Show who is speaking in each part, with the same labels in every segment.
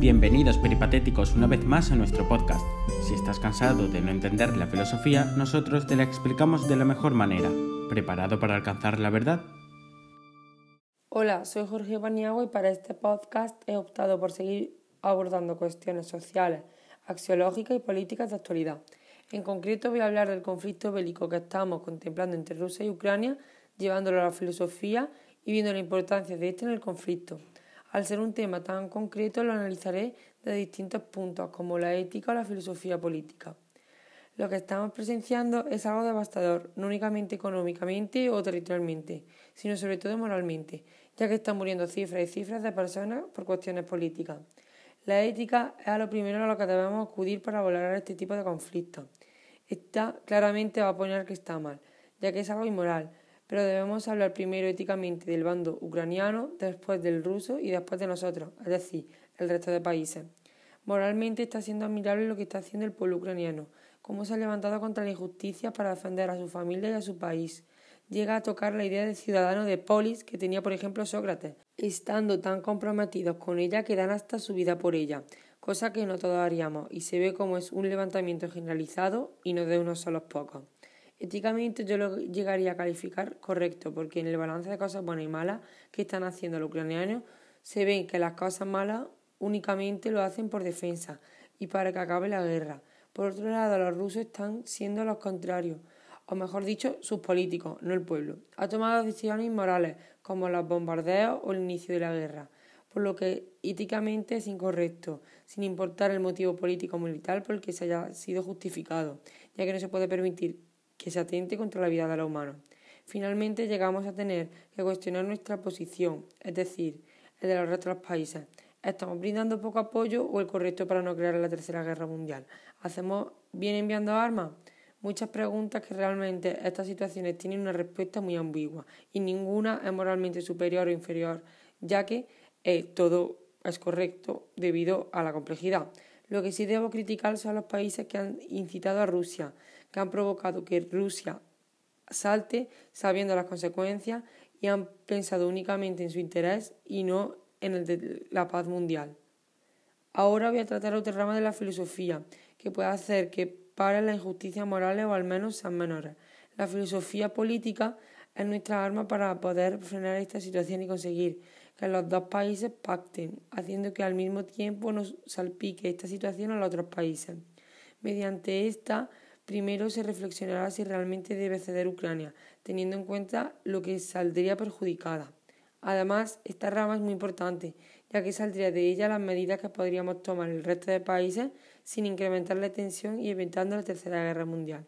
Speaker 1: Bienvenidos peripatéticos una vez más a nuestro podcast. Si estás cansado de no entender la filosofía, nosotros te la explicamos de la mejor manera. ¿Preparado para alcanzar la verdad?
Speaker 2: Hola, soy Jorge Baniago y para este podcast he optado por seguir abordando cuestiones sociales, axiológicas y políticas de actualidad. En concreto voy a hablar del conflicto bélico que estamos contemplando entre Rusia y Ucrania, llevándolo a la filosofía y viendo la importancia de este en el conflicto. Al ser un tema tan concreto lo analizaré de distintos puntos, como la ética o la filosofía política. Lo que estamos presenciando es algo devastador, no únicamente económicamente o territorialmente, sino sobre todo moralmente, ya que están muriendo cifras y cifras de personas por cuestiones políticas. La ética es a lo primero a lo que debemos acudir para valorar este tipo de conflictos. Esta claramente va a poner que está mal, ya que es algo inmoral, pero debemos hablar primero éticamente del bando ucraniano, después del ruso y después de nosotros, es decir, el resto de países. Moralmente está siendo admirable lo que está haciendo el pueblo ucraniano, cómo se ha levantado contra la injusticia para defender a su familia y a su país. Llega a tocar la idea de ciudadano de polis que tenía, por ejemplo, Sócrates, estando tan comprometidos con ella que dan hasta su vida por ella, cosa que no todos haríamos, y se ve como es un levantamiento generalizado y no de unos solos pocos. Éticamente yo lo llegaría a calificar correcto, porque en el balance de cosas buenas y malas que están haciendo los ucranianos se ven que las cosas malas únicamente lo hacen por defensa y para que acabe la guerra. Por otro lado, los rusos están siendo los contrarios, o mejor dicho, sus políticos, no el pueblo. Ha tomado decisiones inmorales, como los bombardeos o el inicio de la guerra, por lo que éticamente es incorrecto, sin importar el motivo político o militar por el que se haya sido justificado, ya que no se puede permitir que se atente contra la vida de los humanos. Finalmente llegamos a tener que cuestionar nuestra posición, es decir, el de los restos de los países. ¿Estamos brindando poco apoyo o el correcto para no crear la Tercera Guerra Mundial? ¿Hacemos bien enviando armas? Muchas preguntas que realmente estas situaciones tienen una respuesta muy ambigua y ninguna es moralmente superior o inferior, ya que eh, todo es correcto debido a la complejidad. Lo que sí debo criticar son los países que han incitado a Rusia, que han provocado que Rusia salte sabiendo las consecuencias y han pensado únicamente en su interés y no en el de la paz mundial. Ahora voy a tratar otra rama de la filosofía, que puede hacer que paren las injusticias morales o al menos sean menores. La filosofía política es nuestra arma para poder frenar esta situación y conseguir que los dos países pacten, haciendo que al mismo tiempo nos salpique esta situación a los otros países. Mediante esta Primero se reflexionará si realmente debe ceder Ucrania, teniendo en cuenta lo que saldría perjudicada. Además, esta rama es muy importante, ya que saldría de ella las medidas que podríamos tomar el resto de países sin incrementar la tensión y evitando la Tercera Guerra Mundial.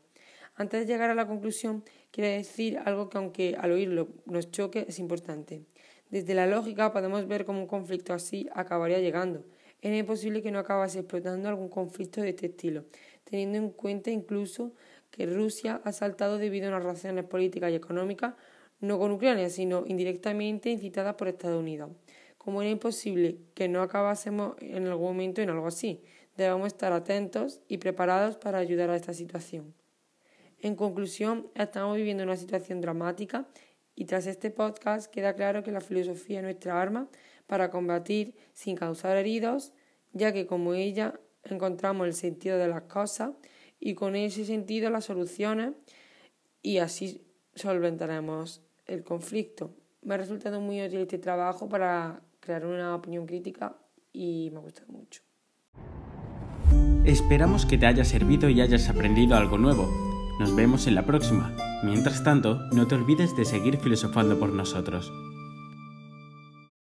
Speaker 2: Antes de llegar a la conclusión, quiero decir algo que aunque al oírlo nos choque es importante. Desde la lógica podemos ver cómo un conflicto así acabaría llegando. Es imposible que no acabase explotando algún conflicto de este estilo, teniendo en cuenta incluso que Rusia ha saltado debido a unas razones políticas y económicas, no con Ucrania, sino indirectamente incitadas por Estados Unidos. Como era imposible que no acabásemos en algún momento en algo así, debemos estar atentos y preparados para ayudar a esta situación. En conclusión, estamos viviendo una situación dramática y tras este podcast queda claro que la filosofía es nuestra arma para combatir sin causar heridos, ya que como ella encontramos el sentido de las cosas y con ese sentido las soluciones y así solventaremos el conflicto. Me ha resultado muy útil este trabajo para crear una opinión crítica y me ha gustado mucho.
Speaker 1: Esperamos que te haya servido y hayas aprendido algo nuevo. Nos vemos en la próxima. Mientras tanto, no te olvides de seguir filosofando por nosotros.